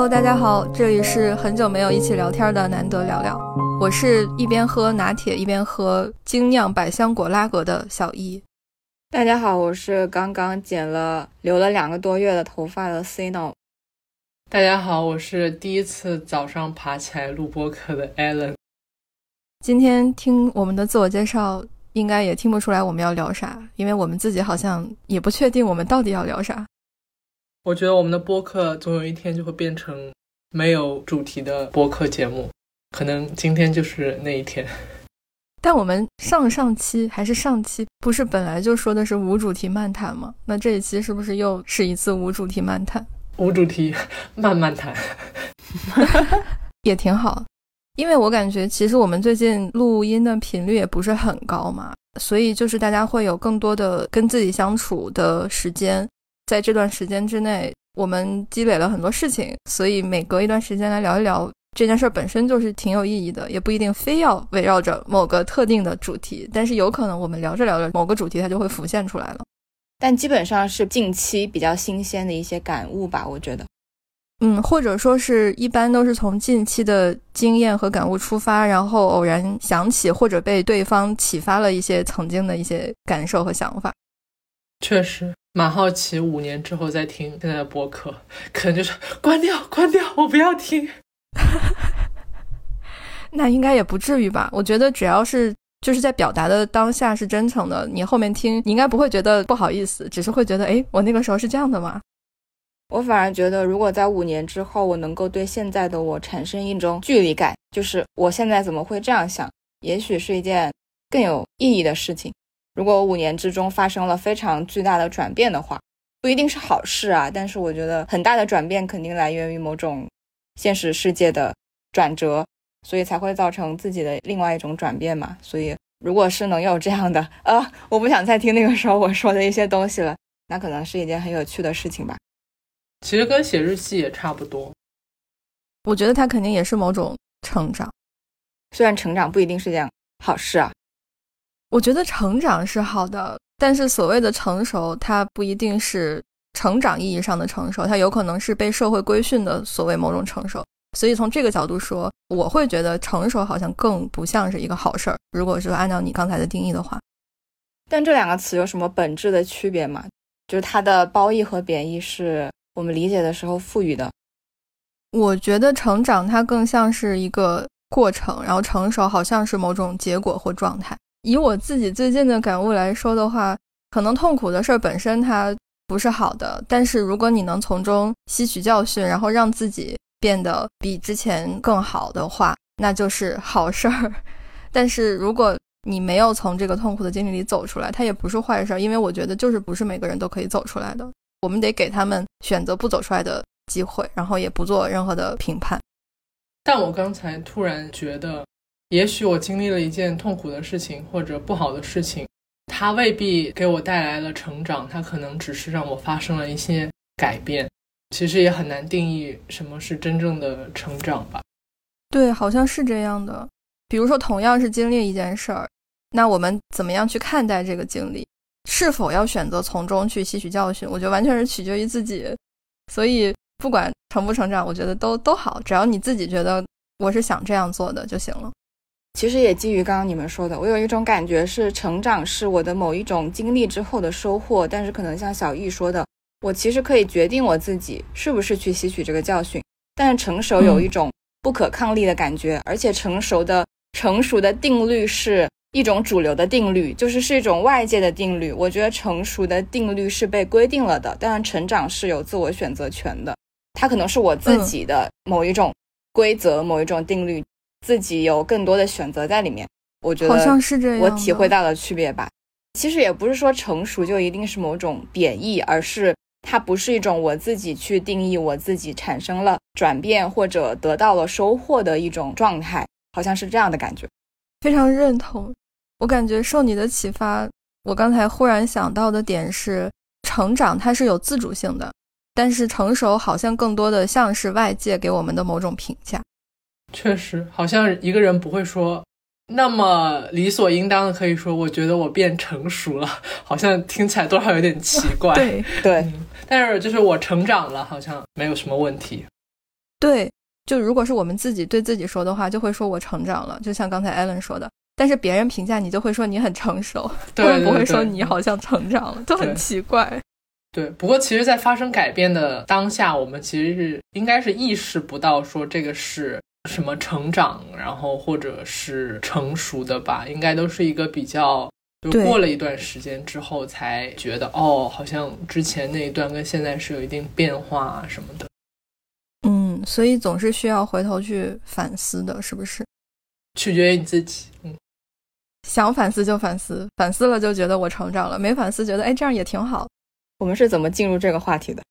Hello，大家好，这里是很久没有一起聊天的难得聊聊。我是一边喝拿铁一边喝精酿百香果拉格的小易。大家好，我是刚刚剪了留了两个多月的头发的 Cino。大家好，我是第一次早上爬起来录播客的 Allen。今天听我们的自我介绍，应该也听不出来我们要聊啥，因为我们自己好像也不确定我们到底要聊啥。我觉得我们的播客总有一天就会变成没有主题的播客节目，可能今天就是那一天。但我们上上期还是上期，不是本来就说的是无主题漫谈吗？那这一期是不是又是一次无主题漫谈？无主题慢慢谈，也挺好。因为我感觉其实我们最近录音的频率也不是很高嘛，所以就是大家会有更多的跟自己相处的时间。在这段时间之内，我们积累了很多事情，所以每隔一段时间来聊一聊这件事本身就是挺有意义的，也不一定非要围绕着某个特定的主题，但是有可能我们聊着聊着某个主题它就会浮现出来了。但基本上是近期比较新鲜的一些感悟吧，我觉得，嗯，或者说是一般都是从近期的经验和感悟出发，然后偶然想起或者被对方启发了一些曾经的一些感受和想法。确实。蛮好奇，五年之后再听现在的播客，可能就是关掉，关掉，我不要听。那应该也不至于吧？我觉得只要是就是在表达的当下是真诚的，你后面听，你应该不会觉得不好意思，只是会觉得，哎，我那个时候是这样的吗？我反而觉得，如果在五年之后，我能够对现在的我产生一种距离感，就是我现在怎么会这样想，也许是一件更有意义的事情。如果五年之中发生了非常巨大的转变的话，不一定是好事啊。但是我觉得很大的转变肯定来源于某种现实世界的转折，所以才会造成自己的另外一种转变嘛。所以，如果是能有这样的，呃，我不想再听那个时候我说的一些东西了，那可能是一件很有趣的事情吧。其实跟写日记也差不多。我觉得它肯定也是某种成长，虽然成长不一定是件好事啊。我觉得成长是好的，但是所谓的成熟，它不一定是成长意义上的成熟，它有可能是被社会规训的所谓某种成熟。所以从这个角度说，我会觉得成熟好像更不像是一个好事儿。如果是按照你刚才的定义的话，但这两个词有什么本质的区别吗？就是它的褒义和贬义是我们理解的时候赋予的。我觉得成长它更像是一个过程，然后成熟好像是某种结果或状态。以我自己最近的感悟来说的话，可能痛苦的事儿本身它不是好的，但是如果你能从中吸取教训，然后让自己变得比之前更好的话，那就是好事儿。但是如果你没有从这个痛苦的经历里走出来，它也不是坏事儿，因为我觉得就是不是每个人都可以走出来的，我们得给他们选择不走出来的机会，然后也不做任何的评判。但我刚才突然觉得。也许我经历了一件痛苦的事情或者不好的事情，它未必给我带来了成长，它可能只是让我发生了一些改变。其实也很难定义什么是真正的成长吧。对，好像是这样的。比如说，同样是经历一件事儿，那我们怎么样去看待这个经历？是否要选择从中去吸取教训？我觉得完全是取决于自己。所以，不管成不成长，我觉得都都好，只要你自己觉得我是想这样做的就行了。其实也基于刚刚你们说的，我有一种感觉是成长是我的某一种经历之后的收获，但是可能像小易说的，我其实可以决定我自己是不是去吸取这个教训。但是成熟有一种不可抗力的感觉，而且成熟的成熟的定律是一种主流的定律，就是是一种外界的定律。我觉得成熟的定律是被规定了的，但是成长是有自我选择权的，它可能是我自己的某一种规则、某一种定律。自己有更多的选择在里面，我觉得好像是这样。我体会到了区别吧。其实也不是说成熟就一定是某种贬义，而是它不是一种我自己去定义我自己产生了转变或者得到了收获的一种状态，好像是这样的感觉。非常认同。我感觉受你的启发，我刚才忽然想到的点是，成长它是有自主性的，但是成熟好像更多的像是外界给我们的某种评价。确实，好像一个人不会说那么理所应当的可以说，我觉得我变成熟了，好像听起来多少有点奇怪。对对，但是就是我成长了，好像没有什么问题。对，就如果是我们自己对自己说的话，就会说我成长了，就像刚才艾伦说的。但是别人评价你，就会说你很成熟，他们不会说你好像成长了，就很奇怪。对，不过其实，在发生改变的当下，我们其实是应该是意识不到说这个是什么成长，然后或者是成熟的吧，应该都是一个比较，就过了一段时间之后才觉得，哦，好像之前那一段跟现在是有一定变化什么的。嗯，所以总是需要回头去反思的，是不是？取决于你自己。嗯，想反思就反思，反思了就觉得我成长了，没反思觉得哎这样也挺好。我们是怎么进入这个话题的？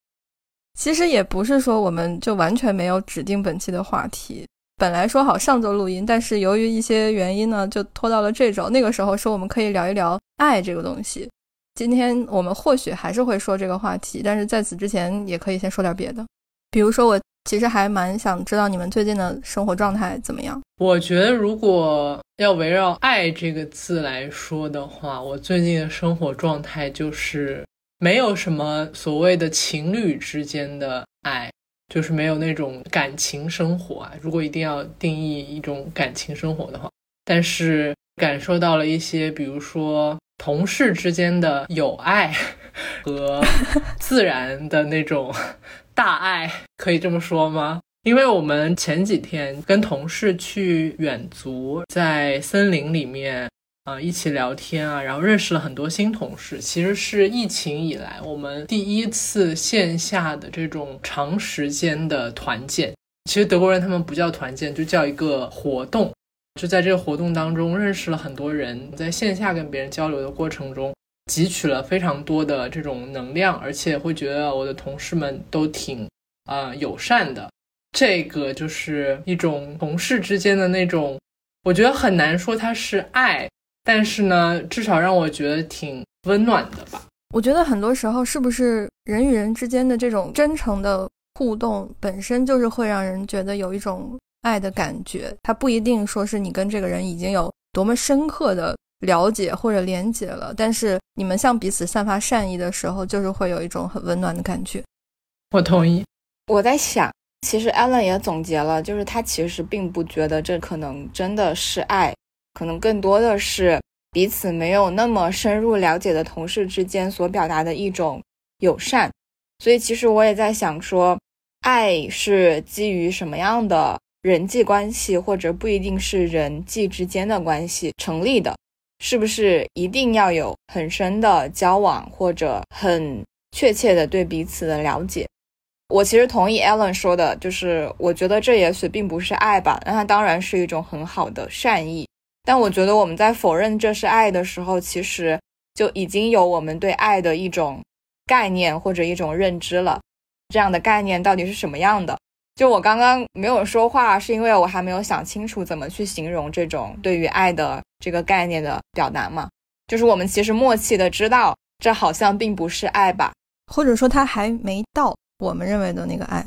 其实也不是说我们就完全没有指定本期的话题，本来说好上周录音，但是由于一些原因呢，就拖到了这周。那个时候说我们可以聊一聊爱这个东西，今天我们或许还是会说这个话题，但是在此之前也可以先说点别的，比如说我其实还蛮想知道你们最近的生活状态怎么样。我觉得如果要围绕爱这个字来说的话，我最近的生活状态就是。没有什么所谓的情侣之间的爱，就是没有那种感情生活啊。如果一定要定义一种感情生活的话，但是感受到了一些，比如说同事之间的友爱和 自然的那种大爱，可以这么说吗？因为我们前几天跟同事去远足，在森林里面。啊，一起聊天啊，然后认识了很多新同事。其实是疫情以来我们第一次线下的这种长时间的团建。其实德国人他们不叫团建，就叫一个活动。就在这个活动当中认识了很多人，在线下跟别人交流的过程中，汲取了非常多的这种能量，而且会觉得我的同事们都挺啊友善的。这个就是一种同事之间的那种，我觉得很难说它是爱。但是呢，至少让我觉得挺温暖的吧。我觉得很多时候，是不是人与人之间的这种真诚的互动，本身就是会让人觉得有一种爱的感觉。它不一定说是你跟这个人已经有多么深刻的了解或者连结了，但是你们向彼此散发善意的时候，就是会有一种很温暖的感觉。我同意。我在想，其实 Allen 也总结了，就是他其实并不觉得这可能真的是爱。可能更多的是彼此没有那么深入了解的同事之间所表达的一种友善，所以其实我也在想说，爱是基于什么样的人际关系，或者不一定是人际之间的关系成立的，是不是一定要有很深的交往，或者很确切的对彼此的了解？我其实同意 Alan 说的，就是我觉得这也许并不是爱吧，那它当然是一种很好的善意。但我觉得我们在否认这是爱的时候，其实就已经有我们对爱的一种概念或者一种认知了。这样的概念到底是什么样的？就我刚刚没有说话，是因为我还没有想清楚怎么去形容这种对于爱的这个概念的表达嘛。就是我们其实默契的知道，这好像并不是爱吧，或者说它还没到我们认为的那个爱。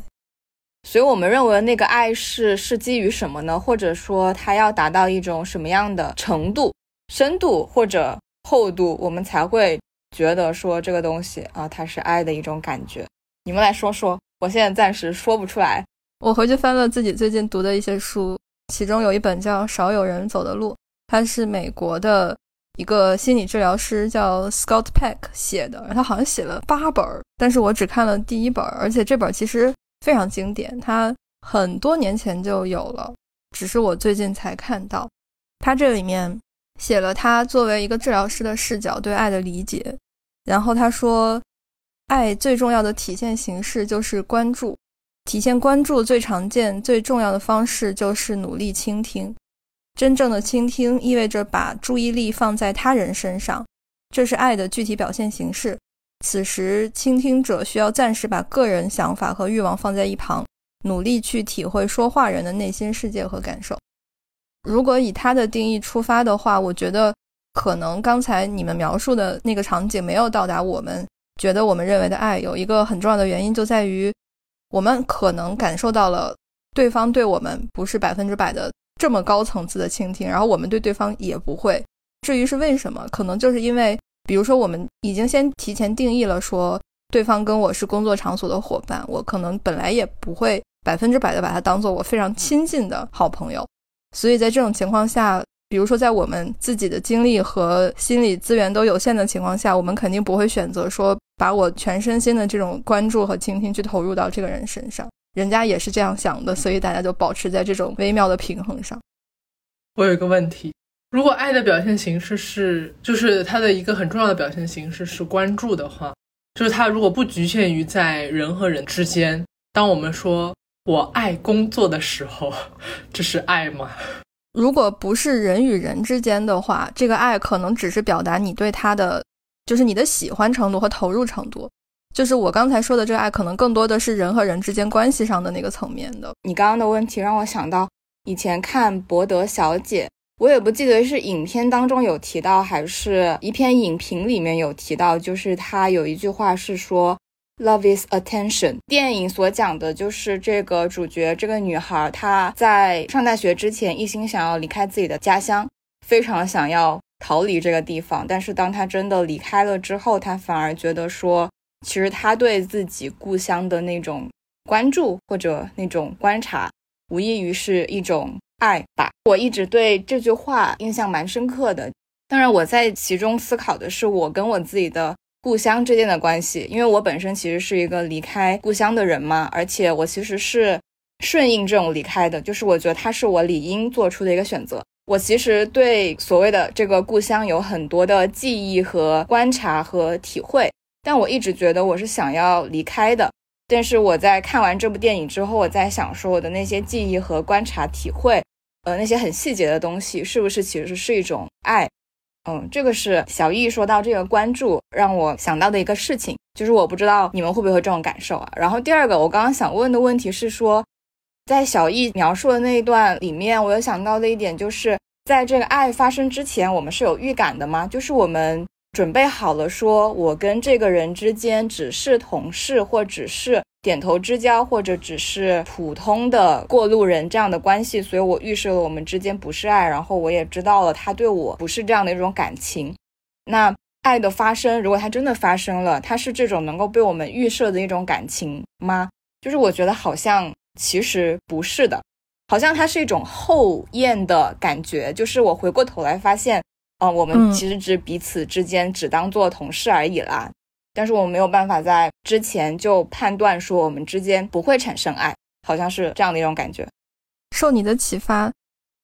所以我们认为那个爱是是基于什么呢？或者说它要达到一种什么样的程度、深度或者厚度，我们才会觉得说这个东西啊，它是爱的一种感觉。你们来说说，我现在暂时说不出来。我回去翻了自己最近读的一些书，其中有一本叫《少有人走的路》，它是美国的一个心理治疗师叫 Scott Peck 写的，他好像写了八本，但是我只看了第一本，而且这本其实。非常经典，它很多年前就有了，只是我最近才看到。他这里面写了他作为一个治疗师的视角对爱的理解，然后他说，爱最重要的体现形式就是关注，体现关注最常见、最重要的方式就是努力倾听。真正的倾听意味着把注意力放在他人身上，这是爱的具体表现形式。此时，倾听者需要暂时把个人想法和欲望放在一旁，努力去体会说话人的内心世界和感受。如果以他的定义出发的话，我觉得可能刚才你们描述的那个场景没有到达我们觉得我们认为的爱。有一个很重要的原因就在于，我们可能感受到了对方对我们不是百分之百的这么高层次的倾听，然后我们对对方也不会。至于是为什么，可能就是因为。比如说，我们已经先提前定义了，说对方跟我是工作场所的伙伴，我可能本来也不会百分之百的把他当做我非常亲近的好朋友。所以在这种情况下，比如说在我们自己的精力和心理资源都有限的情况下，我们肯定不会选择说把我全身心的这种关注和倾听去投入到这个人身上。人家也是这样想的，所以大家就保持在这种微妙的平衡上。我有一个问题：如果爱的表现形式是，就是它的一个很重要的表现形式是关注的话，就是它如果不局限于在人和人之间，当我们说我爱工作的时候，这是爱吗？如果不是人与人之间的话，这个爱可能只是表达你对他的，就是你的喜欢程度和投入程度。就是我刚才说的这个爱，可能更多的是人和人之间关系上的那个层面的。你刚刚的问题让我想到以前看《博德小姐》，我也不记得是影片当中有提到，还是一篇影评里面有提到，就是他有一句话是说。Love is attention。电影所讲的就是这个主角，这个女孩，她在上大学之前一心想要离开自己的家乡，非常想要逃离这个地方。但是当她真的离开了之后，她反而觉得说，其实她对自己故乡的那种关注或者那种观察，无异于是一种爱吧。我一直对这句话印象蛮深刻的。当然，我在其中思考的是我跟我自己的。故乡之间的关系，因为我本身其实是一个离开故乡的人嘛，而且我其实是顺应这种离开的，就是我觉得它是我理应做出的一个选择。我其实对所谓的这个故乡有很多的记忆和观察和体会，但我一直觉得我是想要离开的。但是我在看完这部电影之后，我在想说我的那些记忆和观察体会，呃，那些很细节的东西，是不是其实是一种爱？嗯，这个是小易说到这个关注，让我想到的一个事情，就是我不知道你们会不会有这种感受啊。然后第二个，我刚刚想问的问题是说，在小易描述的那一段里面，我有想到的一点就是，在这个爱发生之前，我们是有预感的吗？就是我们。准备好了，说我跟这个人之间只是同事，或只是点头之交，或者只是普通的过路人这样的关系，所以我预设了我们之间不是爱，然后我也知道了他对我不是这样的一种感情。那爱的发生，如果它真的发生了，它是这种能够被我们预设的一种感情吗？就是我觉得好像其实不是的，好像它是一种后验的感觉，就是我回过头来发现。啊，我们其实只彼此之间只当做同事而已啦，但是我们没有办法在之前就判断说我们之间不会产生爱，好像是这样的一种感觉。受你的启发，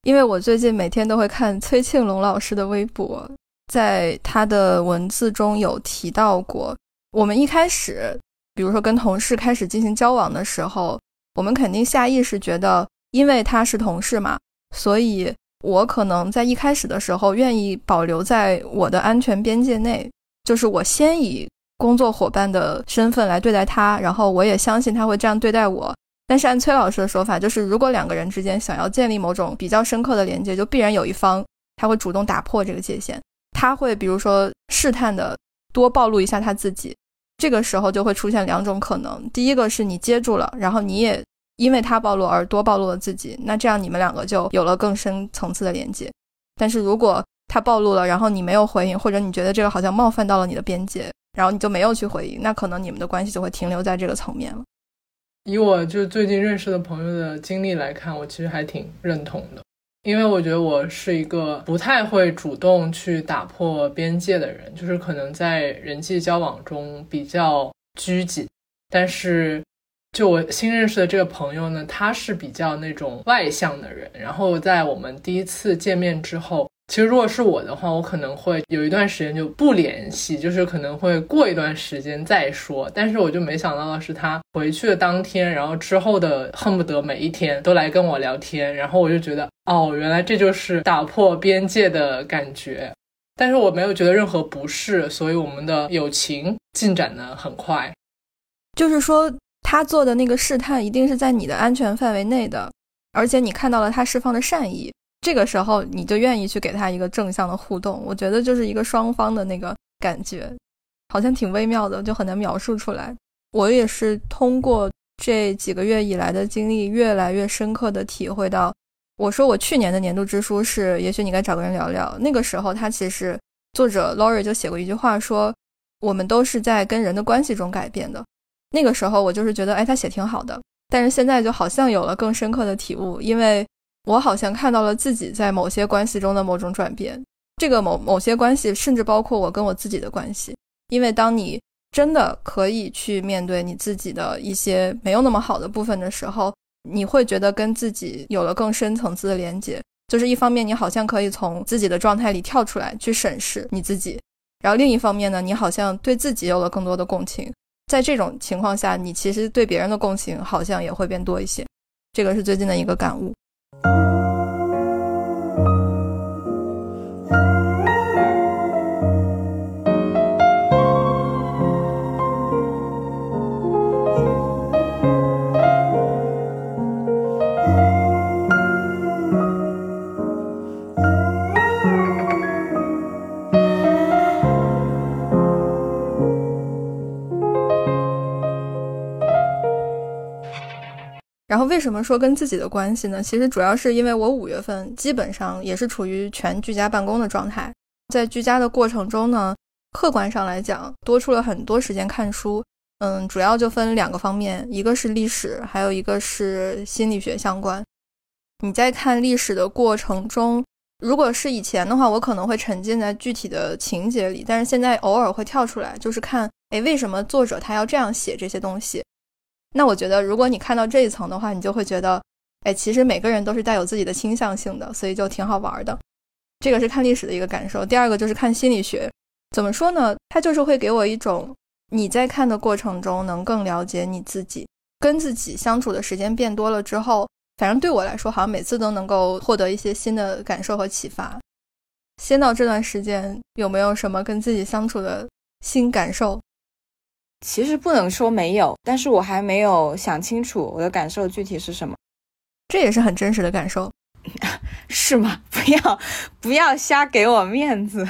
因为我最近每天都会看崔庆龙老师的微博，在他的文字中有提到过，我们一开始，比如说跟同事开始进行交往的时候，我们肯定下意识觉得，因为他是同事嘛，所以。我可能在一开始的时候愿意保留在我的安全边界内，就是我先以工作伙伴的身份来对待他，然后我也相信他会这样对待我。但是按崔老师的说法，就是如果两个人之间想要建立某种比较深刻的连接，就必然有一方他会主动打破这个界限，他会比如说试探的多暴露一下他自己，这个时候就会出现两种可能：第一个是你接住了，然后你也。因为他暴露而多暴露了自己，那这样你们两个就有了更深层次的连接。但是如果他暴露了，然后你没有回应，或者你觉得这个好像冒犯到了你的边界，然后你就没有去回应，那可能你们的关系就会停留在这个层面了。以我就最近认识的朋友的经历来看，我其实还挺认同的，因为我觉得我是一个不太会主动去打破边界的人，就是可能在人际交往中比较拘谨，但是。就我新认识的这个朋友呢，他是比较那种外向的人。然后在我们第一次见面之后，其实如果是我的话，我可能会有一段时间就不联系，就是可能会过一段时间再说。但是我就没想到的是，他回去的当天，然后之后的恨不得每一天都来跟我聊天。然后我就觉得，哦，原来这就是打破边界的感觉。但是我没有觉得任何不适，所以我们的友情进展的很快。就是说。他做的那个试探一定是在你的安全范围内的，而且你看到了他释放的善意，这个时候你就愿意去给他一个正向的互动。我觉得就是一个双方的那个感觉，好像挺微妙的，就很难描述出来。我也是通过这几个月以来的经历，越来越深刻的体会到，我说我去年的年度之书是，也许你该找个人聊聊。那个时候，他其实作者 Laurie 就写过一句话，说我们都是在跟人的关系中改变的。那个时候我就是觉得，哎，他写挺好的。但是现在就好像有了更深刻的体悟，因为我好像看到了自己在某些关系中的某种转变。这个某某些关系，甚至包括我跟我自己的关系。因为当你真的可以去面对你自己的一些没有那么好的部分的时候，你会觉得跟自己有了更深层次的连接。就是一方面，你好像可以从自己的状态里跳出来去审视你自己；然后另一方面呢，你好像对自己有了更多的共情。在这种情况下，你其实对别人的共情好像也会变多一些。这个是最近的一个感悟。然后为什么说跟自己的关系呢？其实主要是因为我五月份基本上也是处于全居家办公的状态，在居家的过程中呢，客观上来讲多出了很多时间看书。嗯，主要就分两个方面，一个是历史，还有一个是心理学相关。你在看历史的过程中，如果是以前的话，我可能会沉浸在具体的情节里，但是现在偶尔会跳出来，就是看，哎，为什么作者他要这样写这些东西？那我觉得，如果你看到这一层的话，你就会觉得，哎，其实每个人都是带有自己的倾向性的，所以就挺好玩的。这个是看历史的一个感受。第二个就是看心理学，怎么说呢？它就是会给我一种你在看的过程中能更了解你自己，跟自己相处的时间变多了之后，反正对我来说，好像每次都能够获得一些新的感受和启发。先到这段时间有没有什么跟自己相处的新感受？其实不能说没有，但是我还没有想清楚我的感受具体是什么。这也是很真实的感受，是吗？不要不要瞎给我面子。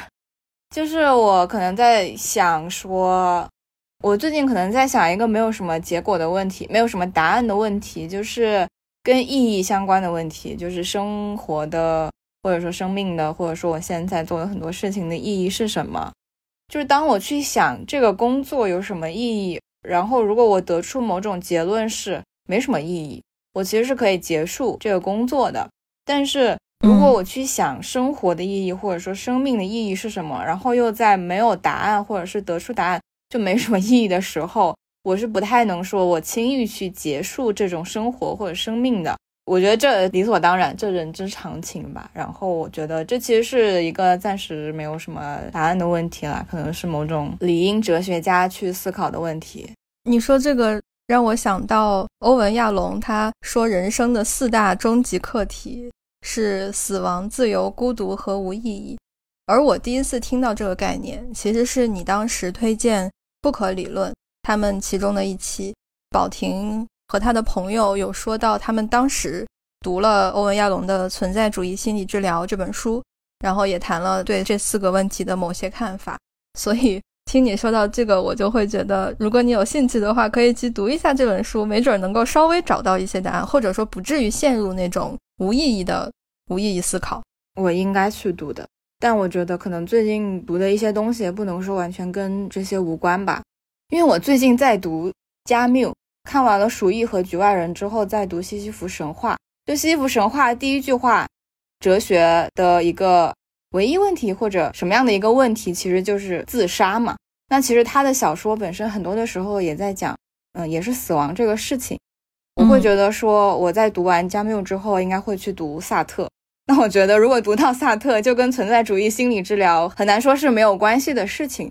就是我可能在想说，我最近可能在想一个没有什么结果的问题，没有什么答案的问题，就是跟意义相关的问题，就是生活的，或者说生命的，或者说我现在做的很多事情的意义是什么。就是当我去想这个工作有什么意义，然后如果我得出某种结论是没什么意义，我其实是可以结束这个工作的。但是如果我去想生活的意义或者说生命的意义是什么，然后又在没有答案或者是得出答案就没什么意义的时候，我是不太能说我轻易去结束这种生活或者生命的。我觉得这理所当然，这人之常情吧。然后我觉得这其实是一个暂时没有什么答案的问题了，可能是某种理应哲学家去思考的问题。你说这个让我想到欧文亚龙，他说人生的四大终极课题是死亡、自由、孤独和无意义。而我第一次听到这个概念，其实是你当时推荐不可理论他们其中的一期，宝婷。和他的朋友有说到，他们当时读了欧文亚龙的《存在主义心理治疗》这本书，然后也谈了对这四个问题的某些看法。所以听你说到这个，我就会觉得，如果你有兴趣的话，可以去读一下这本书，没准能够稍微找到一些答案，或者说不至于陷入那种无意义的无意义思考。我应该去读的，但我觉得可能最近读的一些东西也不能说完全跟这些无关吧，因为我最近在读加缪。看完了《鼠疫》和《局外人》之后，再读《西西弗神话》。就《西西弗神话》第一句话，哲学的一个唯一问题，或者什么样的一个问题，其实就是自杀嘛。那其实他的小说本身很多的时候也在讲，嗯，也是死亡这个事情。我会觉得说，我在读完加缪之后，应该会去读萨特。那我觉得，如果读到萨特，就跟存在主义心理治疗很难说是没有关系的事情。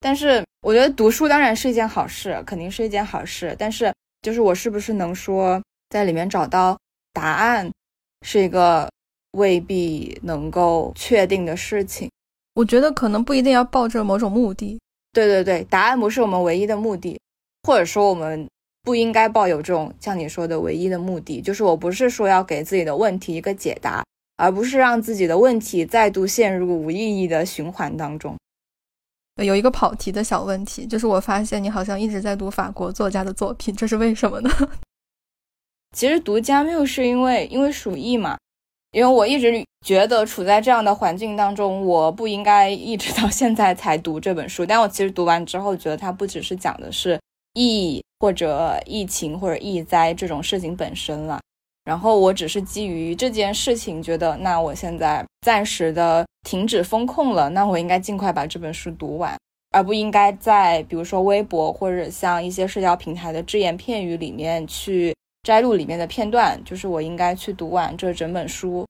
但是我觉得读书当然是一件好事，肯定是一件好事。但是就是我是不是能说在里面找到答案，是一个未必能够确定的事情。我觉得可能不一定要抱着某种目的。对对对，答案不是我们唯一的目的，或者说我们不应该抱有这种像你说的唯一的目的。就是我不是说要给自己的问题一个解答，而不是让自己的问题再度陷入无意义的循环当中。有一个跑题的小问题，就是我发现你好像一直在读法国作家的作品，这是为什么呢？其实读加缪是因为因为鼠疫嘛，因为我一直觉得处在这样的环境当中，我不应该一直到现在才读这本书。但我其实读完之后，觉得它不只是讲的是疫或者疫情或者疫灾这种事情本身了。然后我只是基于这件事情，觉得那我现在暂时的停止风控了，那我应该尽快把这本书读完，而不应该在比如说微博或者像一些社交平台的只言片语里面去摘录里面的片段，就是我应该去读完这整本书。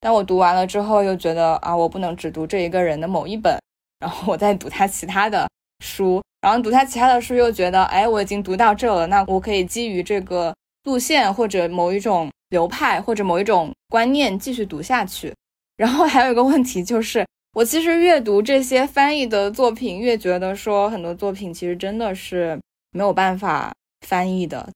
但我读完了之后，又觉得啊，我不能只读这一个人的某一本，然后我再读他其他的书，然后读他其他的书，又觉得哎，我已经读到这了，那我可以基于这个路线或者某一种。流派或者某一种观念继续读下去，然后还有一个问题就是，我其实越读这些翻译的作品，越觉得说很多作品其实真的是没有办法翻译的。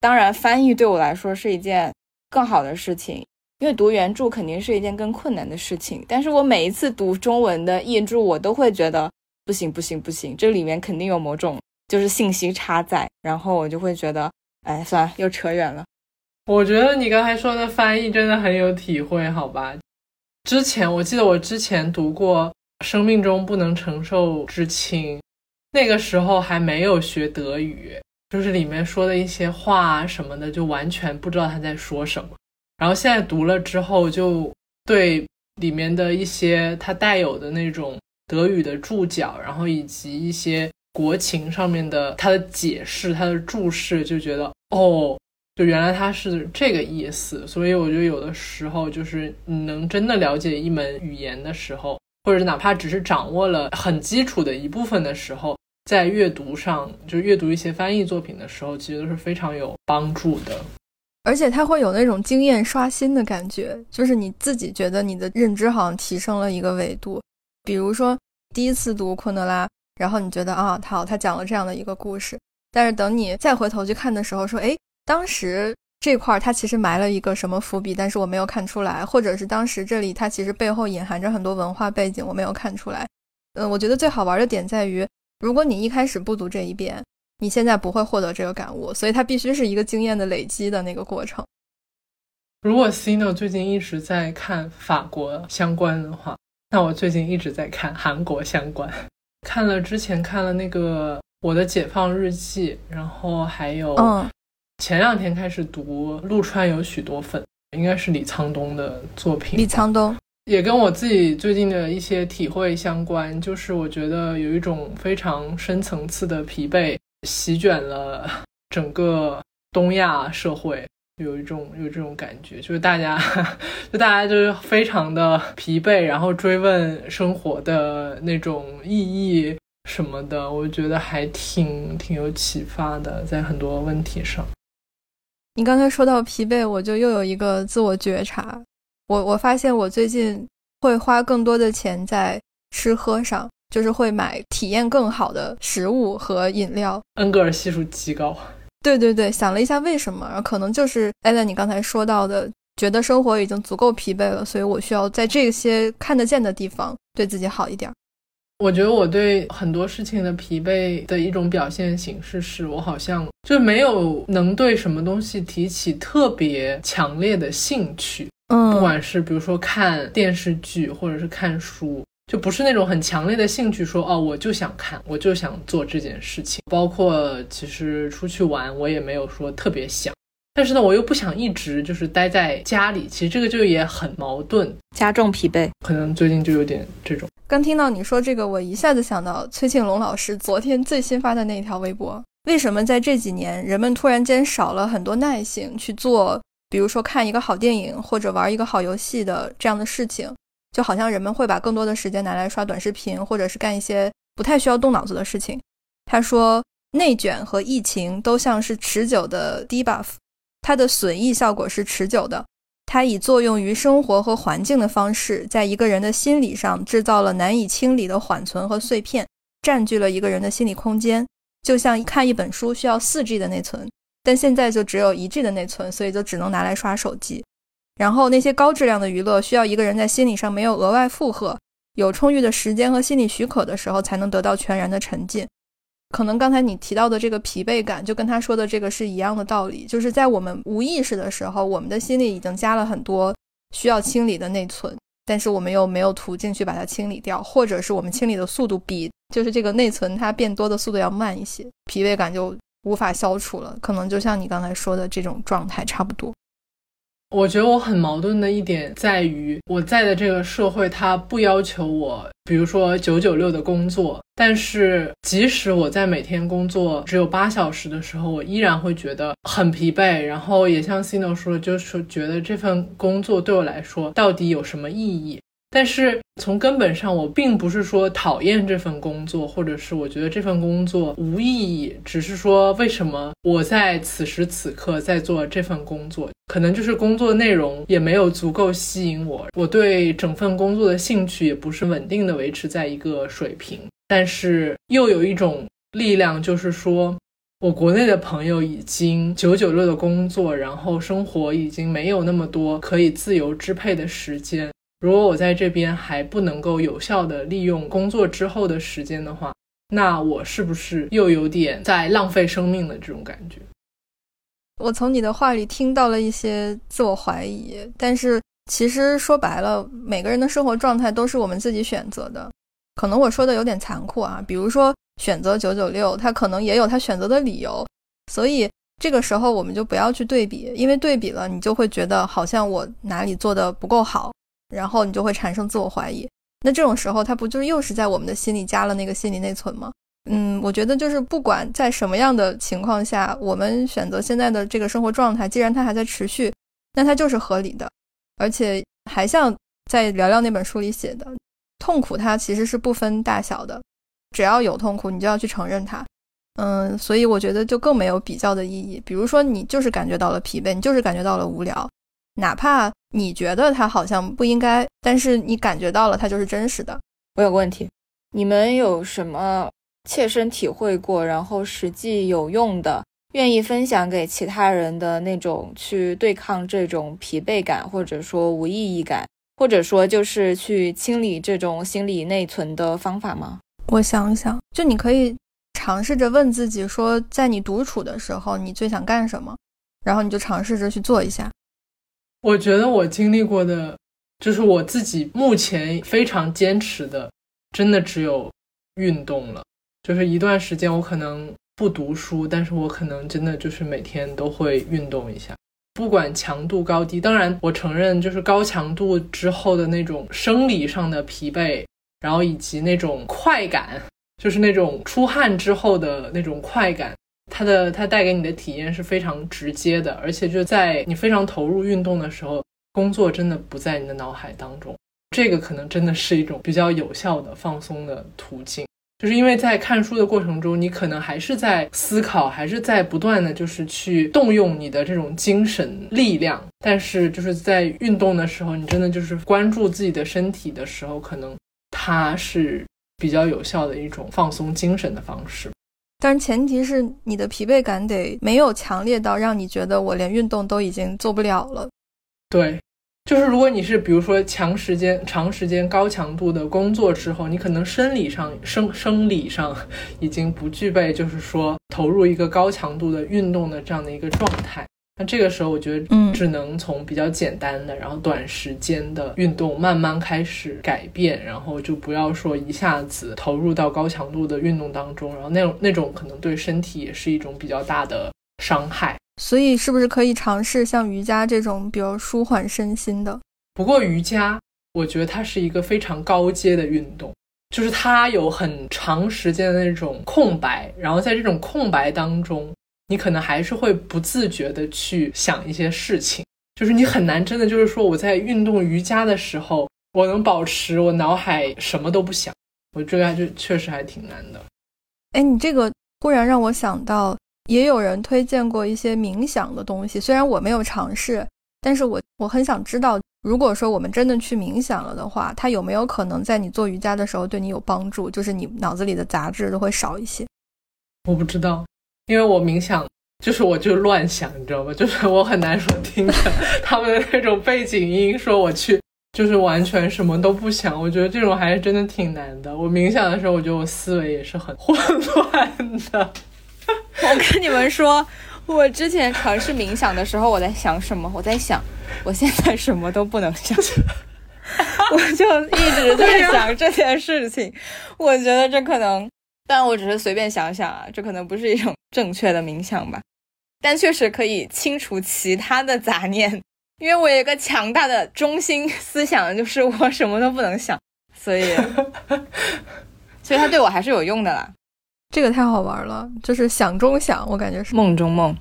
当然，翻译对我来说是一件更好的事情，因为读原著肯定是一件更困难的事情。但是我每一次读中文的译著，我都会觉得不行不行不行，这里面肯定有某种就是信息差在，然后我就会觉得，哎，算了，又扯远了。我觉得你刚才说的翻译真的很有体会，好吧？之前我记得我之前读过《生命中不能承受之轻》，那个时候还没有学德语，就是里面说的一些话什么的，就完全不知道他在说什么。然后现在读了之后，就对里面的一些它带有的那种德语的注脚，然后以及一些国情上面的它的解释、它的注释，就觉得哦。就原来它是这个意思，所以我觉得有的时候就是你能真的了解一门语言的时候，或者哪怕只是掌握了很基础的一部分的时候，在阅读上，就阅读一些翻译作品的时候，其实都是非常有帮助的。而且它会有那种经验刷新的感觉，就是你自己觉得你的认知好像提升了一个维度。比如说第一次读昆德拉，然后你觉得啊，好，他讲了这样的一个故事，但是等你再回头去看的时候，说，哎。当时这块儿他其实埋了一个什么伏笔，但是我没有看出来，或者是当时这里它其实背后隐含着很多文化背景，我没有看出来。嗯，我觉得最好玩的点在于，如果你一开始不读这一遍，你现在不会获得这个感悟，所以它必须是一个经验的累积的那个过程。如果 Cino 最近一直在看法国相关的话，那我最近一直在看韩国相关，看了之前看了那个《我的解放日记》，然后还有嗯。前两天开始读陆川有许多粉，应该是李沧东的作品。李沧东也跟我自己最近的一些体会相关，就是我觉得有一种非常深层次的疲惫席卷了整个东亚社会，有一种有这种感觉，就是大家 就大家就是非常的疲惫，然后追问生活的那种意义什么的，我觉得还挺挺有启发的，在很多问题上。你刚才说到疲惫，我就又有一个自我觉察。我我发现我最近会花更多的钱在吃喝上，就是会买体验更好的食物和饮料。恩格尔系数极高。对对对，想了一下为什么，可能就是艾伦你刚才说到的，觉得生活已经足够疲惫了，所以我需要在这些看得见的地方对自己好一点。我觉得我对很多事情的疲惫的一种表现形式，是我好像就没有能对什么东西提起特别强烈的兴趣。嗯，不管是比如说看电视剧，或者是看书，就不是那种很强烈的兴趣，说哦，我就想看，我就想做这件事情。包括其实出去玩，我也没有说特别想。但是呢，我又不想一直就是待在家里，其实这个就也很矛盾，加重疲惫。可能最近就有点这种。刚听到你说这个，我一下子想到崔庆龙老师昨天最新发的那条微博。为什么在这几年，人们突然间少了很多耐性去做，比如说看一个好电影或者玩一个好游戏的这样的事情？就好像人们会把更多的时间拿来刷短视频，或者是干一些不太需要动脑子的事情。他说，内卷和疫情都像是持久的 debuff。它的损益效果是持久的，它以作用于生活和环境的方式，在一个人的心理上制造了难以清理的缓存和碎片，占据了一个人的心理空间。就像看一本书需要四 G 的内存，但现在就只有一 G 的内存，所以就只能拿来刷手机。然后那些高质量的娱乐需要一个人在心理上没有额外负荷，有充裕的时间和心理许可的时候，才能得到全然的沉浸。可能刚才你提到的这个疲惫感，就跟他说的这个是一样的道理，就是在我们无意识的时候，我们的心里已经加了很多需要清理的内存，但是我们又没有途径去把它清理掉，或者是我们清理的速度比就是这个内存它变多的速度要慢一些，疲惫感就无法消除了，可能就像你刚才说的这种状态差不多。我觉得我很矛盾的一点在于，我在的这个社会，它不要求我，比如说九九六的工作，但是即使我在每天工作只有八小时的时候，我依然会觉得很疲惫，然后也像 Cino 说的，就是觉得这份工作对我来说到底有什么意义？但是从根本上，我并不是说讨厌这份工作，或者是我觉得这份工作无意义，只是说为什么我在此时此刻在做这份工作，可能就是工作内容也没有足够吸引我，我对整份工作的兴趣也不是稳定的维持在一个水平。但是又有一种力量，就是说我国内的朋友已经九九六的工作，然后生活已经没有那么多可以自由支配的时间。如果我在这边还不能够有效的利用工作之后的时间的话，那我是不是又有点在浪费生命的这种感觉？我从你的话里听到了一些自我怀疑，但是其实说白了，每个人的生活状态都是我们自己选择的。可能我说的有点残酷啊，比如说选择九九六，他可能也有他选择的理由，所以这个时候我们就不要去对比，因为对比了，你就会觉得好像我哪里做的不够好。然后你就会产生自我怀疑，那这种时候，他不就又是在我们的心里加了那个心理内存吗？嗯，我觉得就是不管在什么样的情况下，我们选择现在的这个生活状态，既然它还在持续，那它就是合理的。而且还像在聊聊那本书里写的，痛苦它其实是不分大小的，只要有痛苦，你就要去承认它。嗯，所以我觉得就更没有比较的意义。比如说你就是感觉到了疲惫，你就是感觉到了无聊。哪怕你觉得它好像不应该，但是你感觉到了它就是真实的。我有个问题，你们有什么切身体会过，然后实际有用的，愿意分享给其他人的那种去对抗这种疲惫感，或者说无意义感，或者说就是去清理这种心理内存的方法吗？我想想，就你可以尝试着问自己说，在你独处的时候，你最想干什么？然后你就尝试着去做一下。我觉得我经历过的，就是我自己目前非常坚持的，真的只有运动了。就是一段时间我可能不读书，但是我可能真的就是每天都会运动一下，不管强度高低。当然，我承认就是高强度之后的那种生理上的疲惫，然后以及那种快感，就是那种出汗之后的那种快感。它的它带给你的体验是非常直接的，而且就在你非常投入运动的时候，工作真的不在你的脑海当中。这个可能真的是一种比较有效的放松的途径，就是因为在看书的过程中，你可能还是在思考，还是在不断的就是去动用你的这种精神力量。但是就是在运动的时候，你真的就是关注自己的身体的时候，可能它是比较有效的一种放松精神的方式。但是前提是你的疲惫感得没有强烈到让你觉得我连运动都已经做不了了。对，就是如果你是比如说长时间、长时间高强度的工作之后，你可能生理上、生生理上已经不具备，就是说投入一个高强度的运动的这样的一个状态。那这个时候，我觉得，嗯，只能从比较简单的，然后短时间的运动慢慢开始改变，然后就不要说一下子投入到高强度的运动当中，然后那种那种可能对身体也是一种比较大的伤害。所以，是不是可以尝试像瑜伽这种比较舒缓身心的？不过，瑜伽我觉得它是一个非常高阶的运动，就是它有很长时间的那种空白，然后在这种空白当中。你可能还是会不自觉的去想一些事情，就是你很难真的就是说我在运动瑜伽的时候，我能保持我脑海什么都不想，我这个就确实还挺难的。哎，你这个忽然让我想到，也有人推荐过一些冥想的东西，虽然我没有尝试，但是我我很想知道，如果说我们真的去冥想了的话，它有没有可能在你做瑜伽的时候对你有帮助，就是你脑子里的杂质都会少一些？我不知道。因为我冥想，就是我就乱想，你知道吗？就是我很难说听着他们的那种背景音，说我去，就是完全什么都不想。我觉得这种还是真的挺难的。我冥想的时候，我觉得我思维也是很混乱的。我跟你们说，我之前尝试冥想的时候，我在想什么？我在想，我现在什么都不能想，我就一直在想这件事情。我觉得这可能。但我只是随便想想啊，这可能不是一种正确的冥想吧，但确实可以清除其他的杂念。因为我有一个强大的中心思想，就是我什么都不能想，所以，所以它对我还是有用的啦。这个太好玩了，就是想中想，我感觉是梦中梦。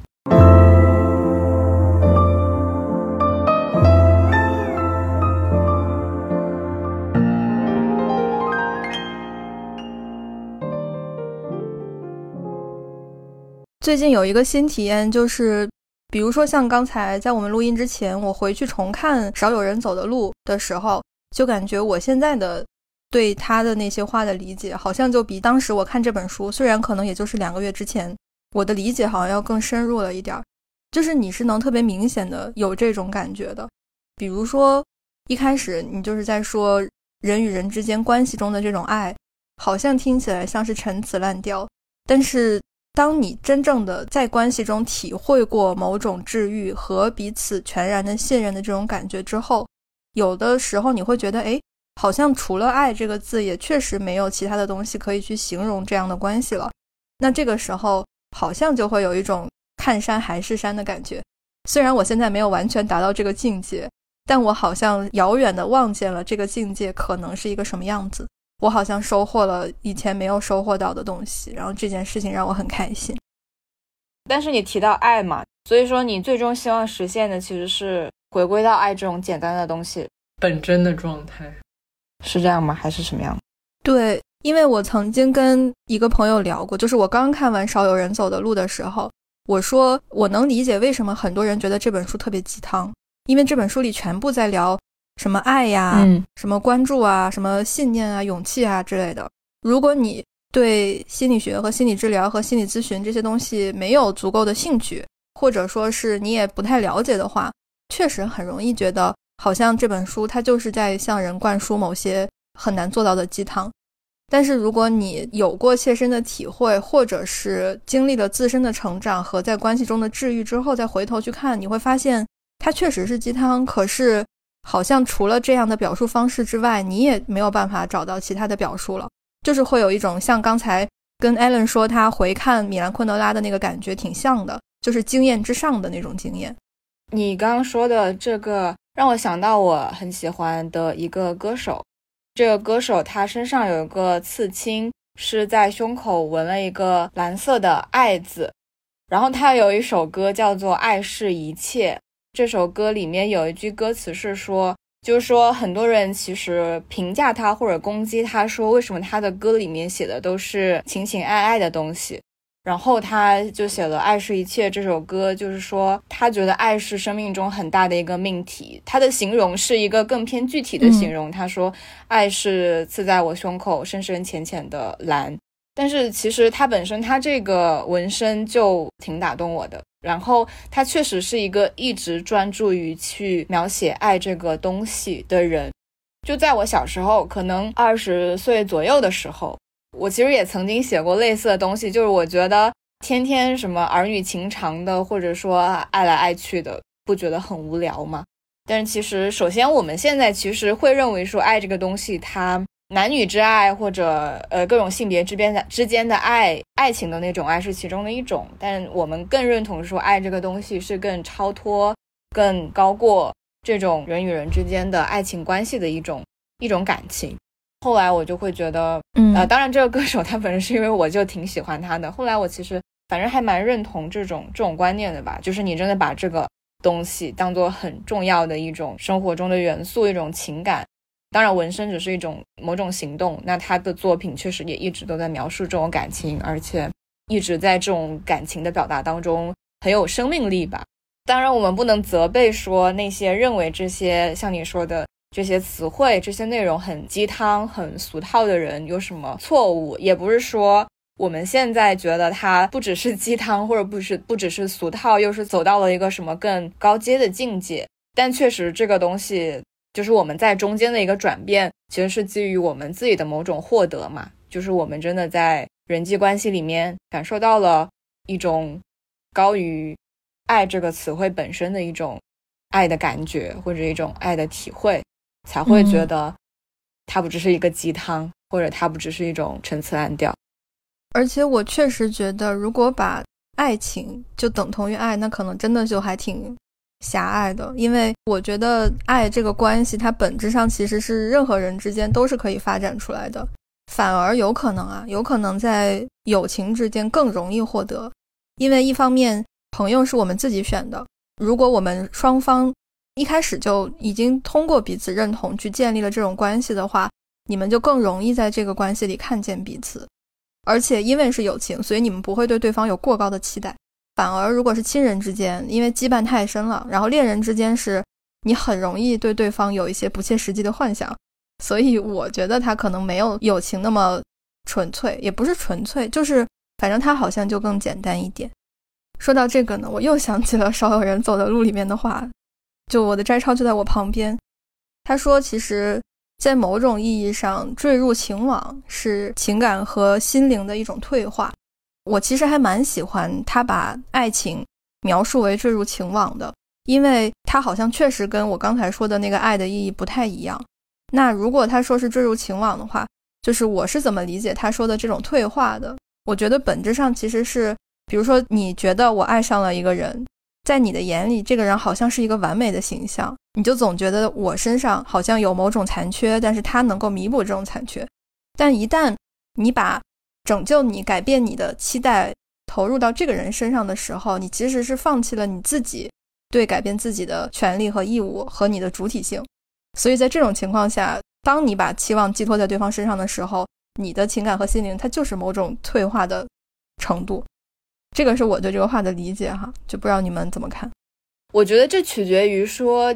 最近有一个新体验，就是比如说像刚才在我们录音之前，我回去重看《少有人走的路》的时候，就感觉我现在的对他的那些话的理解，好像就比当时我看这本书，虽然可能也就是两个月之前，我的理解好像要更深入了一点儿。就是你是能特别明显的有这种感觉的，比如说一开始你就是在说人与人之间关系中的这种爱，好像听起来像是陈词滥调，但是。当你真正的在关系中体会过某种治愈和彼此全然的信任的这种感觉之后，有的时候你会觉得，哎，好像除了爱这个字，也确实没有其他的东西可以去形容这样的关系了。那这个时候，好像就会有一种看山还是山的感觉。虽然我现在没有完全达到这个境界，但我好像遥远的望见了这个境界可能是一个什么样子。我好像收获了以前没有收获到的东西，然后这件事情让我很开心。但是你提到爱嘛，所以说你最终希望实现的其实是回归到爱这种简单的东西本真的状态，是这样吗？还是什么样？对，因为我曾经跟一个朋友聊过，就是我刚看完《少有人走的路》的时候，我说我能理解为什么很多人觉得这本书特别鸡汤，因为这本书里全部在聊。什么爱呀，什么关注啊，什么信念啊，勇气啊之类的。如果你对心理学和心理治疗和心理咨询这些东西没有足够的兴趣，或者说是你也不太了解的话，确实很容易觉得好像这本书它就是在向人灌输某些很难做到的鸡汤。但是如果你有过切身的体会，或者是经历了自身的成长和在关系中的治愈之后，再回头去看，你会发现它确实是鸡汤。可是。好像除了这样的表述方式之外，你也没有办法找到其他的表述了。就是会有一种像刚才跟艾伦说他回看米兰昆德拉的那个感觉挺像的，就是经验之上的那种经验。你刚刚说的这个让我想到我很喜欢的一个歌手，这个歌手他身上有一个刺青，是在胸口纹了一个蓝色的爱字，然后他有一首歌叫做《爱是一切》。这首歌里面有一句歌词是说，就是说很多人其实评价他或者攻击他，说为什么他的歌里面写的都是情情爱爱的东西，然后他就写了《爱是一切》这首歌，就是说他觉得爱是生命中很大的一个命题。他的形容是一个更偏具体的形容，他说爱是刺在我胸口深深浅浅的蓝。但是其实他本身，他这个纹身就挺打动我的。然后他确实是一个一直专注于去描写爱这个东西的人。就在我小时候，可能二十岁左右的时候，我其实也曾经写过类似的东西。就是我觉得天天什么儿女情长的，或者说爱来爱去的，不觉得很无聊吗？但是其实，首先我们现在其实会认为说，爱这个东西它。男女之爱，或者呃各种性别之边的之间的爱，爱情的那种爱是其中的一种，但我们更认同说爱这个东西是更超脱、更高过这种人与人之间的爱情关系的一种一种感情。后来我就会觉得，嗯，呃，当然这个歌手他本身是因为我就挺喜欢他的。后来我其实反正还蛮认同这种这种观念的吧，就是你真的把这个东西当做很重要的一种生活中的元素，一种情感。当然，纹身只是一种某种行动。那他的作品确实也一直都在描述这种感情，而且一直在这种感情的表达当中很有生命力吧。当然，我们不能责备说那些认为这些像你说的这些词汇、这些内容很鸡汤、很俗套的人有什么错误。也不是说我们现在觉得它不只是鸡汤，或者不是不只是俗套，又是走到了一个什么更高阶的境界。但确实，这个东西。就是我们在中间的一个转变，其实是基于我们自己的某种获得嘛。就是我们真的在人际关系里面感受到了一种高于爱这个词汇本身的一种爱的感觉，或者一种爱的体会，才会觉得它不只是一个鸡汤，或者它不只是一种陈词滥调。而且我确实觉得，如果把爱情就等同于爱，那可能真的就还挺狭隘的。因为我觉得爱这个关系，它本质上其实是任何人之间都是可以发展出来的，反而有可能啊，有可能在友情之间更容易获得。因为一方面，朋友是我们自己选的，如果我们双方一开始就已经通过彼此认同去建立了这种关系的话，你们就更容易在这个关系里看见彼此。而且因为是友情，所以你们不会对对方有过高的期待。反而如果是亲人之间，因为羁绊太深了，然后恋人之间是，你很容易对对方有一些不切实际的幻想。所以我觉得他可能没有友情那么纯粹，也不是纯粹，就是反正他好像就更简单一点。说到这个呢，我又想起了少有人走的路里面的话，就我的摘抄就在我旁边。他说，其实。在某种意义上，坠入情网是情感和心灵的一种退化。我其实还蛮喜欢他把爱情描述为坠入情网的，因为他好像确实跟我刚才说的那个爱的意义不太一样。那如果他说是坠入情网的话，就是我是怎么理解他说的这种退化的？我觉得本质上其实是，比如说你觉得我爱上了一个人。在你的眼里，这个人好像是一个完美的形象，你就总觉得我身上好像有某种残缺，但是他能够弥补这种残缺。但一旦你把拯救你、改变你的期待投入到这个人身上的时候，你其实是放弃了你自己对改变自己的权利和义务和你的主体性。所以在这种情况下，当你把期望寄托在对方身上的时候，你的情感和心灵它就是某种退化的程度。这个是我对这个话的理解哈，就不知道你们怎么看。我觉得这取决于说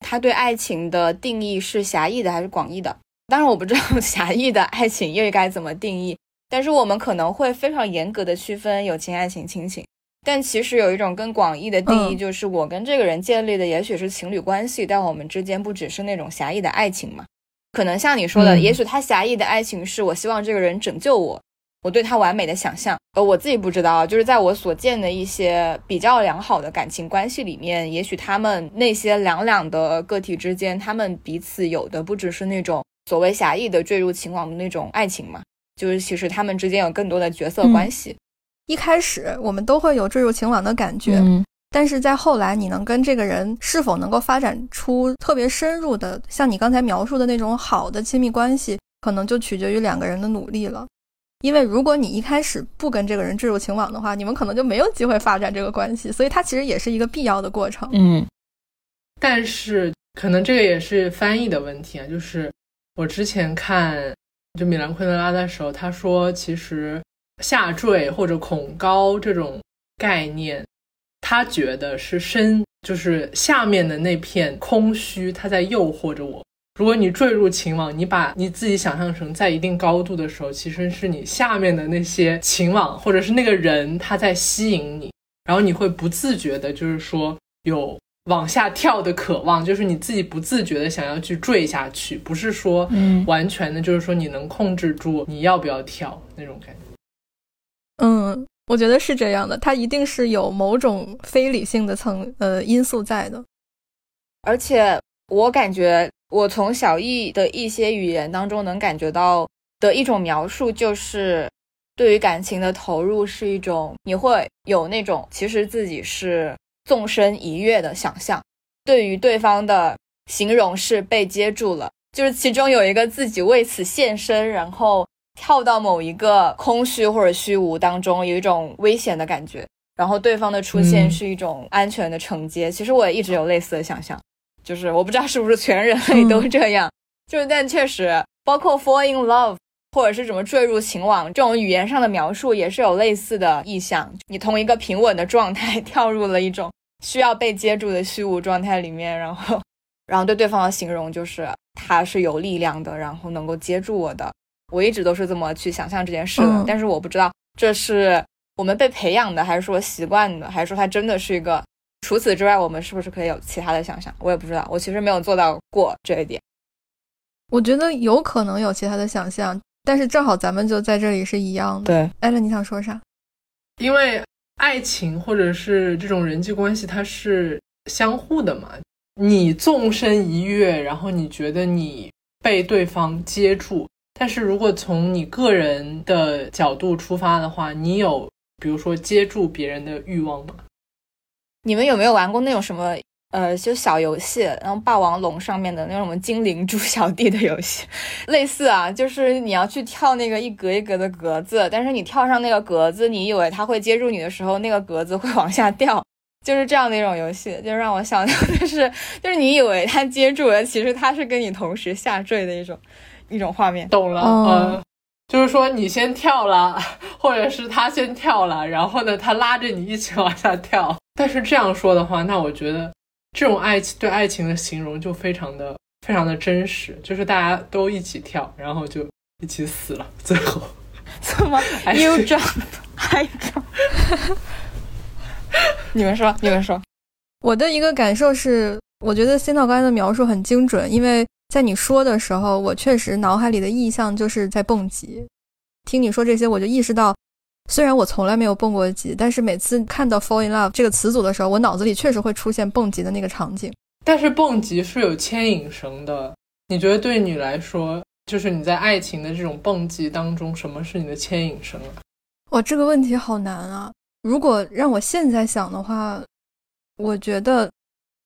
他对爱情的定义是狭义的还是广义的。当然我不知道 狭义的爱情又该怎么定义，但是我们可能会非常严格的区分友情、爱情、亲情。但其实有一种更广义的定义，就是我跟这个人建立的也许是情侣关系，但我们之间不只是那种狭义的爱情嘛。可能像你说的，也许他狭义的爱情是我希望这个人拯救我。我对他完美的想象，呃，我自己不知道，就是在我所见的一些比较良好的感情关系里面，也许他们那些两两的个体之间，他们彼此有的不只是那种所谓狭义的坠入情网的那种爱情嘛，就是其实他们之间有更多的角色关系。一开始我们都会有坠入情网的感觉，但是在后来，你能跟这个人是否能够发展出特别深入的，像你刚才描述的那种好的亲密关系，可能就取决于两个人的努力了。因为如果你一开始不跟这个人坠入情网的话，你们可能就没有机会发展这个关系，所以它其实也是一个必要的过程。嗯，但是可能这个也是翻译的问题啊。就是我之前看就米兰昆德拉的时候，他说其实下坠或者恐高这种概念，他觉得是身就是下面的那片空虚，它在诱惑着我。如果你坠入情网，你把你自己想象成在一定高度的时候，其实是你下面的那些情网，或者是那个人他在吸引你，然后你会不自觉的，就是说有往下跳的渴望，就是你自己不自觉的想要去坠下去，不是说完全的，就是说你能控制住你要不要跳那种感觉。嗯，我觉得是这样的，它一定是有某种非理性的层呃因素在的，而且我感觉。我从小易的一些语言当中能感觉到的一种描述，就是对于感情的投入是一种，你会有那种其实自己是纵身一跃的想象，对于对方的形容是被接住了，就是其中有一个自己为此献身，然后跳到某一个空虚或者虚无当中，有一种危险的感觉，然后对方的出现是一种安全的承接。其实我也一直有类似的想象。就是我不知道是不是全人类都这样，就是但确实，包括 fall in love 或者是什么坠入情网这种语言上的描述，也是有类似的意象。你从一个平稳的状态 跳入了一种需要被接住的虚无状态里面，然后，然后对对方的形容就是他是有力量的，然后能够接住我的。我一直都是这么去想象这件事的，但是我不知道这是我们被培养的，还是说习惯的，还是说它真的是一个。除此之外，我们是不是可以有其他的想象？我也不知道，我其实没有做到过这一点。我觉得有可能有其他的想象，但是正好咱们就在这里是一样的。对，艾伦，你想说啥？因为爱情或者是这种人际关系，它是相互的嘛。你纵身一跃，然后你觉得你被对方接住，但是如果从你个人的角度出发的话，你有。比如说接住别人的欲望吗？你们有没有玩过那种什么呃，就小游戏，然后霸王龙上面的那种精灵猪小弟的游戏，类似啊，就是你要去跳那个一格一格的格子，但是你跳上那个格子，你以为它会接住你的时候，那个格子会往下掉，就是这样的一种游戏，就让我想到的是，就是你以为它接住了，其实它是跟你同时下坠的一种一种画面。懂了，嗯，就是说你先跳了，或者是他先跳了，然后呢，他拉着你一起往下跳。但是这样说的话，那我觉得这种爱情对爱情的形容就非常的非常的真实，就是大家都一起跳，然后就一起死了，最后怎么 又 jump 还 jump？你们说，你们说，我的一个感受是，我觉得仙道刚才的描述很精准，因为在你说的时候，我确实脑海里的意象就是在蹦极。听你说这些，我就意识到。虽然我从来没有蹦过极，但是每次看到 “fall in love” 这个词组的时候，我脑子里确实会出现蹦极的那个场景。但是蹦极是有牵引绳的，你觉得对你来说，就是你在爱情的这种蹦极当中，什么是你的牵引绳啊？哇，这个问题好难啊！如果让我现在想的话，我觉得，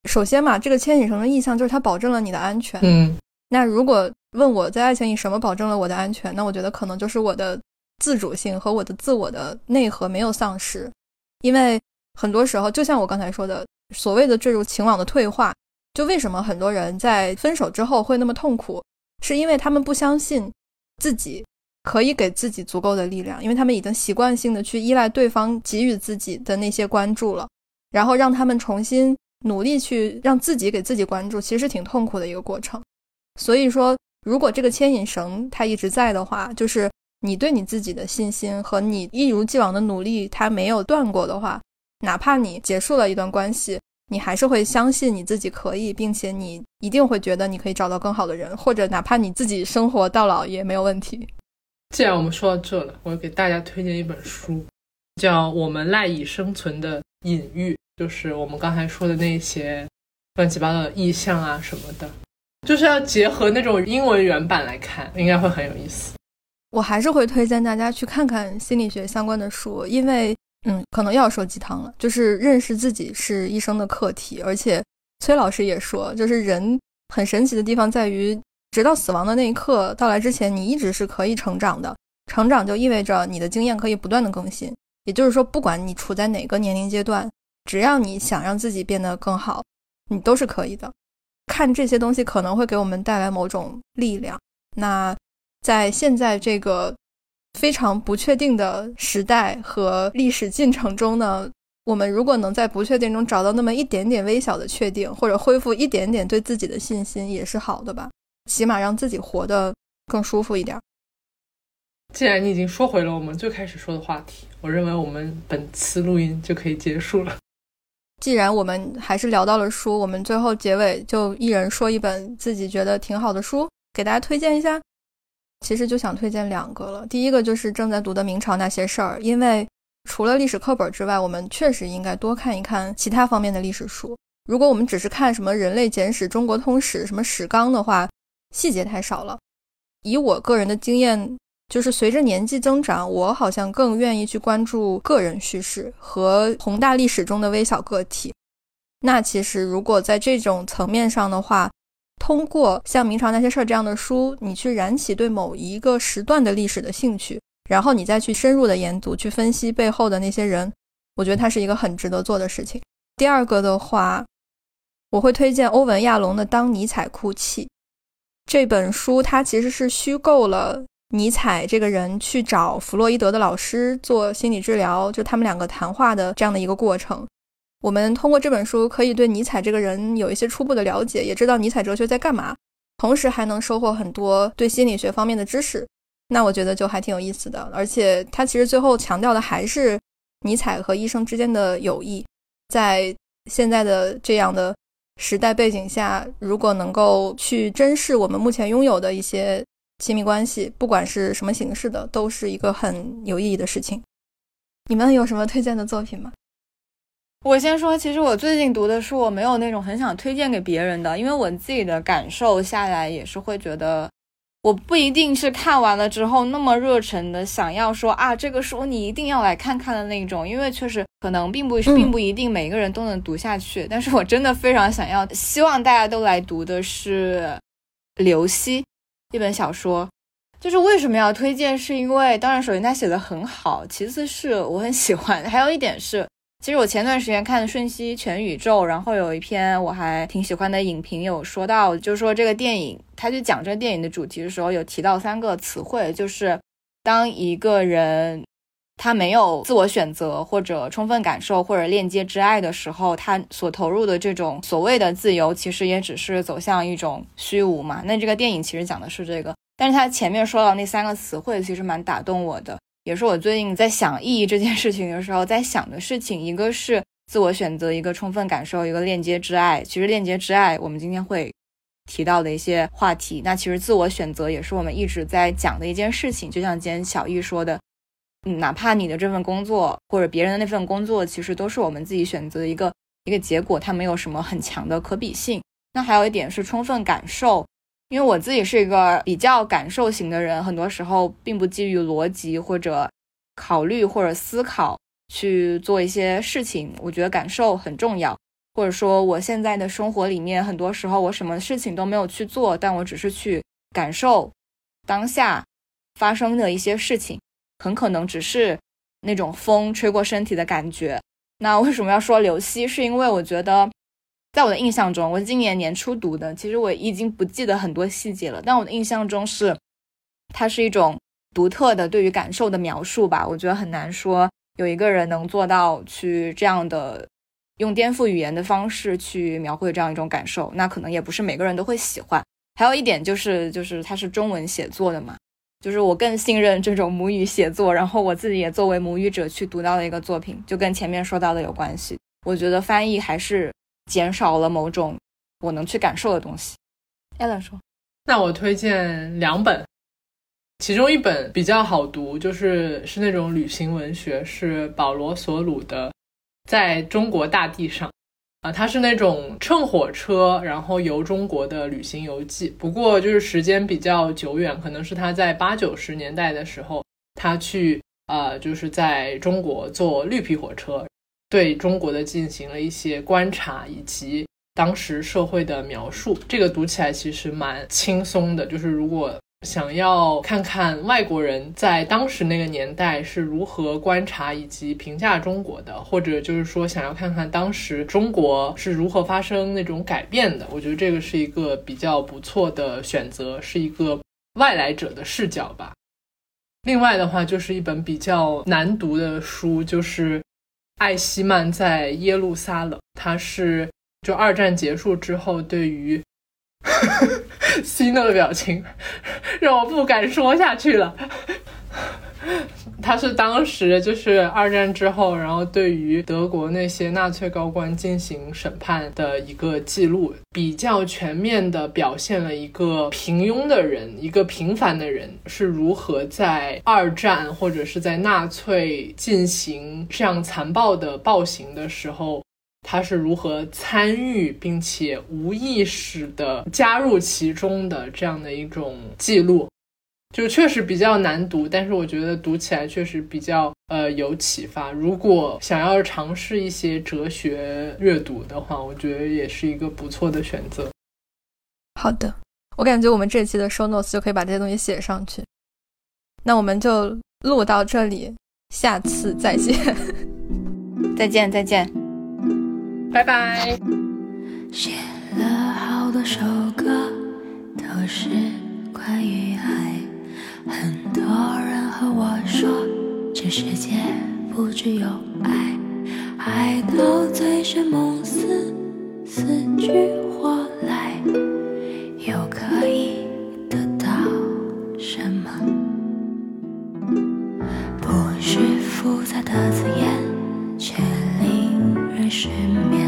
首先嘛，这个牵引绳的意向就是它保证了你的安全。嗯，那如果问我在爱情里什么保证了我的安全，那我觉得可能就是我的。自主性和我的自我的内核没有丧失，因为很多时候，就像我刚才说的，所谓的坠入情网的退化，就为什么很多人在分手之后会那么痛苦，是因为他们不相信自己可以给自己足够的力量，因为他们已经习惯性的去依赖对方给予自己的那些关注了，然后让他们重新努力去让自己给自己关注，其实挺痛苦的一个过程。所以说，如果这个牵引绳它一直在的话，就是。你对你自己的信心和你一如既往的努力，它没有断过的话，哪怕你结束了一段关系，你还是会相信你自己可以，并且你一定会觉得你可以找到更好的人，或者哪怕你自己生活到老也没有问题。既然我们说到这了，我给大家推荐一本书，叫《我们赖以生存的隐喻》，就是我们刚才说的那些乱七八糟的意象啊什么的，就是要结合那种英文原版来看，应该会很有意思。我还是会推荐大家去看看心理学相关的书，因为，嗯，可能又要说鸡汤了，就是认识自己是一生的课题。而且，崔老师也说，就是人很神奇的地方在于，直到死亡的那一刻到来之前，你一直是可以成长的。成长就意味着你的经验可以不断的更新，也就是说，不管你处在哪个年龄阶段，只要你想让自己变得更好，你都是可以的。看这些东西可能会给我们带来某种力量。那。在现在这个非常不确定的时代和历史进程中呢，我们如果能在不确定中找到那么一点点微小的确定，或者恢复一点点对自己的信心，也是好的吧。起码让自己活得更舒服一点。既然你已经说回了我们最开始说的话题，我认为我们本次录音就可以结束了。既然我们还是聊到了书，我们最后结尾就一人说一本自己觉得挺好的书，给大家推荐一下。其实就想推荐两个了。第一个就是正在读的《明朝那些事儿》，因为除了历史课本之外，我们确实应该多看一看其他方面的历史书。如果我们只是看什么《人类简史》《中国通史》什么史纲的话，细节太少了。以我个人的经验，就是随着年纪增长，我好像更愿意去关注个人叙事和宏大历史中的微小个体。那其实如果在这种层面上的话，通过像《明朝那些事儿》这样的书，你去燃起对某一个时段的历史的兴趣，然后你再去深入的研读、去分析背后的那些人，我觉得它是一个很值得做的事情。第二个的话，我会推荐欧文·亚龙的《当尼采哭泣》这本书，它其实是虚构了尼采这个人去找弗洛伊德的老师做心理治疗，就他们两个谈话的这样的一个过程。我们通过这本书可以对尼采这个人有一些初步的了解，也知道尼采哲学在干嘛，同时还能收获很多对心理学方面的知识。那我觉得就还挺有意思的。而且他其实最后强调的还是尼采和医生之间的友谊。在现在的这样的时代背景下，如果能够去珍视我们目前拥有的一些亲密关系，不管是什么形式的，都是一个很有意义的事情。你们有什么推荐的作品吗？我先说，其实我最近读的书，我没有那种很想推荐给别人的，因为我自己的感受下来也是会觉得，我不一定是看完了之后那么热忱的想要说啊，这个书你一定要来看看的那种，因为确实可能并不并不一定每个人都能读下去。但是我真的非常想要，希望大家都来读的是《刘希》一本小说。就是为什么要推荐？是因为当然，首先他写的很好，其次是我很喜欢。还有一点是。其实我前段时间看《瞬息全宇宙》，然后有一篇我还挺喜欢的影评，有说到，就是说这个电影，他去讲这个电影的主题的时候，有提到三个词汇，就是当一个人他没有自我选择，或者充分感受，或者链接之爱的时候，他所投入的这种所谓的自由，其实也只是走向一种虚无嘛。那这个电影其实讲的是这个，但是他前面说到那三个词汇，其实蛮打动我的。也是我最近在想意义这件事情的时候，在想的事情，一个是自我选择，一个充分感受，一个链接之爱。其实链接之爱，我们今天会提到的一些话题。那其实自我选择也是我们一直在讲的一件事情。就像今天小易说的，哪怕你的这份工作或者别人的那份工作，其实都是我们自己选择的一个一个结果，它没有什么很强的可比性。那还有一点是充分感受。因为我自己是一个比较感受型的人，很多时候并不基于逻辑或者考虑或者思考去做一些事情。我觉得感受很重要，或者说我现在的生活里面，很多时候我什么事情都没有去做，但我只是去感受当下发生的一些事情，很可能只是那种风吹过身体的感觉。那为什么要说刘希？是因为我觉得。在我的印象中，我今年年初读的，其实我已经不记得很多细节了。但我的印象中是，它是一种独特的对于感受的描述吧。我觉得很难说有一个人能做到去这样的用颠覆语言的方式去描绘这样一种感受，那可能也不是每个人都会喜欢。还有一点就是，就是它是中文写作的嘛，就是我更信任这种母语写作，然后我自己也作为母语者去读到的一个作品，就跟前面说到的有关系。我觉得翻译还是。减少了某种我能去感受的东西。艾伦说：“那我推荐两本，其中一本比较好读，就是是那种旅行文学，是保罗·索鲁的《在中国大地上》啊，它是那种乘火车然后游中国的旅行游记。不过就是时间比较久远，可能是他在八九十年代的时候，他去呃，就是在中国坐绿皮火车。”对中国的进行了一些观察，以及当时社会的描述。这个读起来其实蛮轻松的。就是如果想要看看外国人在当时那个年代是如何观察以及评价中国的，或者就是说想要看看当时中国是如何发生那种改变的，我觉得这个是一个比较不错的选择，是一个外来者的视角吧。另外的话，就是一本比较难读的书，就是。艾希曼在耶路撒冷，他是就二战结束之后，对于 希诺的表情让我不敢说下去了。他是当时就是二战之后，然后对于德国那些纳粹高官进行审判的一个记录，比较全面的表现了一个平庸的人，一个平凡的人是如何在二战或者是在纳粹进行这样残暴的暴行的时候，他是如何参与并且无意识的加入其中的这样的一种记录。就确实比较难读，但是我觉得读起来确实比较呃有启发。如果想要尝试一些哲学阅读的话，我觉得也是一个不错的选择。好的，我感觉我们这期的 show notes 就可以把这些东西写上去。那我们就录到这里，下次再见，再见再见，拜拜。写了好多首歌，都是关于爱。很多人和我说，这世界不只有爱，爱到醉生梦死，死去活来，又可以得到什么？不是复杂的字眼，却令人失眠。